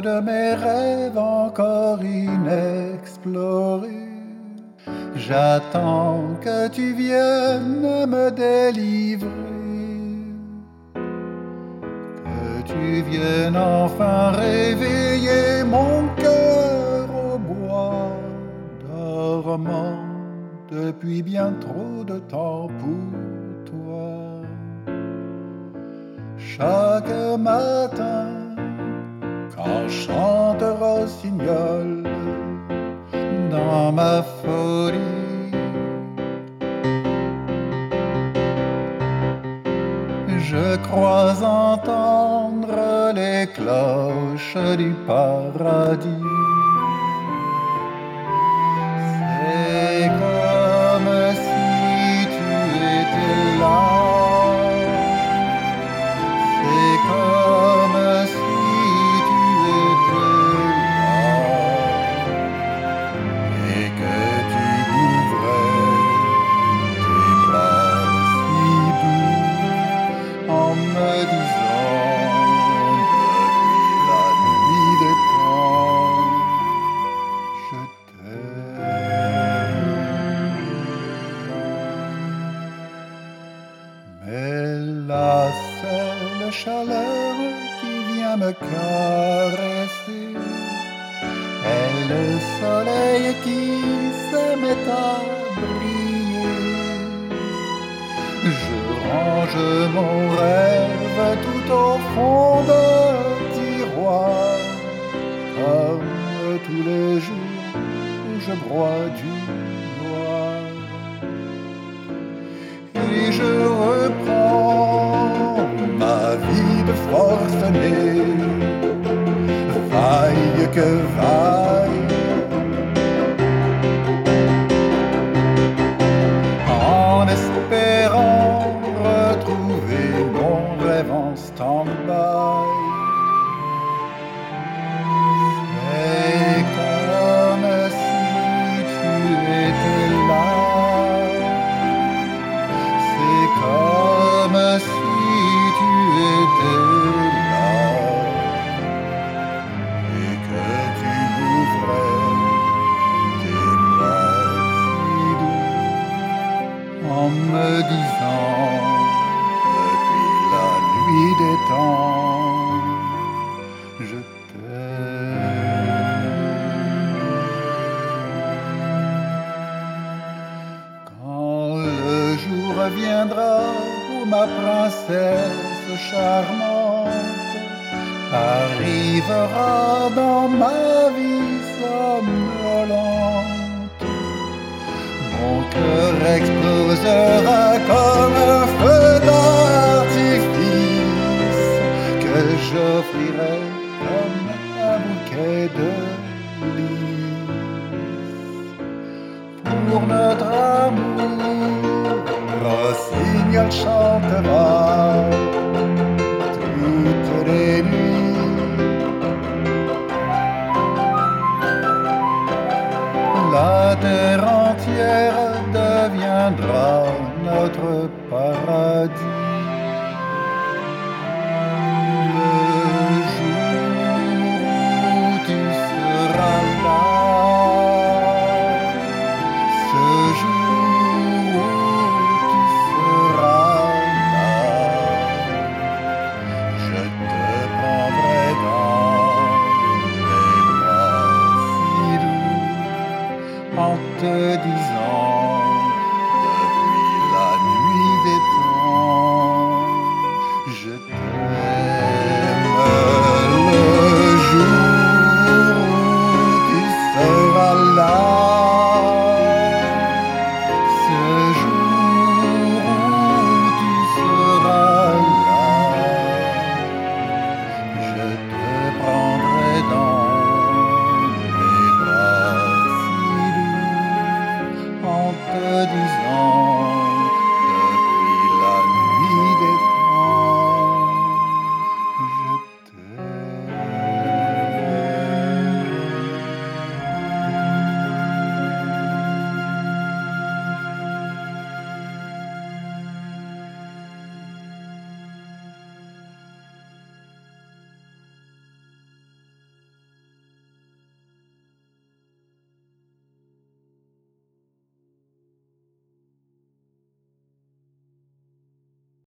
de mes rêves encore inexplorés. J'attends que tu viennes me délivrer, que tu viennes enfin réveiller mon cœur au bois dormant depuis bien trop de temps pour toi. Chaque matin, chante rossignol dans ma folie, je crois entendre les cloches du paradis. Chaleur qui vient me caresser. Et le soleil qui se met à briller. Je range mon rêve tout au fond de tiroir, comme tous les jours où je broie du noir. Et je vaille que vaille. en espérant retrouver mon rêve en stand-by. Me disant depuis la nuit des temps, je t'aime. Quand le jour viendra où ma princesse charmante arrivera dans ma vie somnolente, mon cœur explosera comme un feu d'artifice que j'offrirai comme un bouquet de lys. Pour notre amour, Rossignol chantera. God.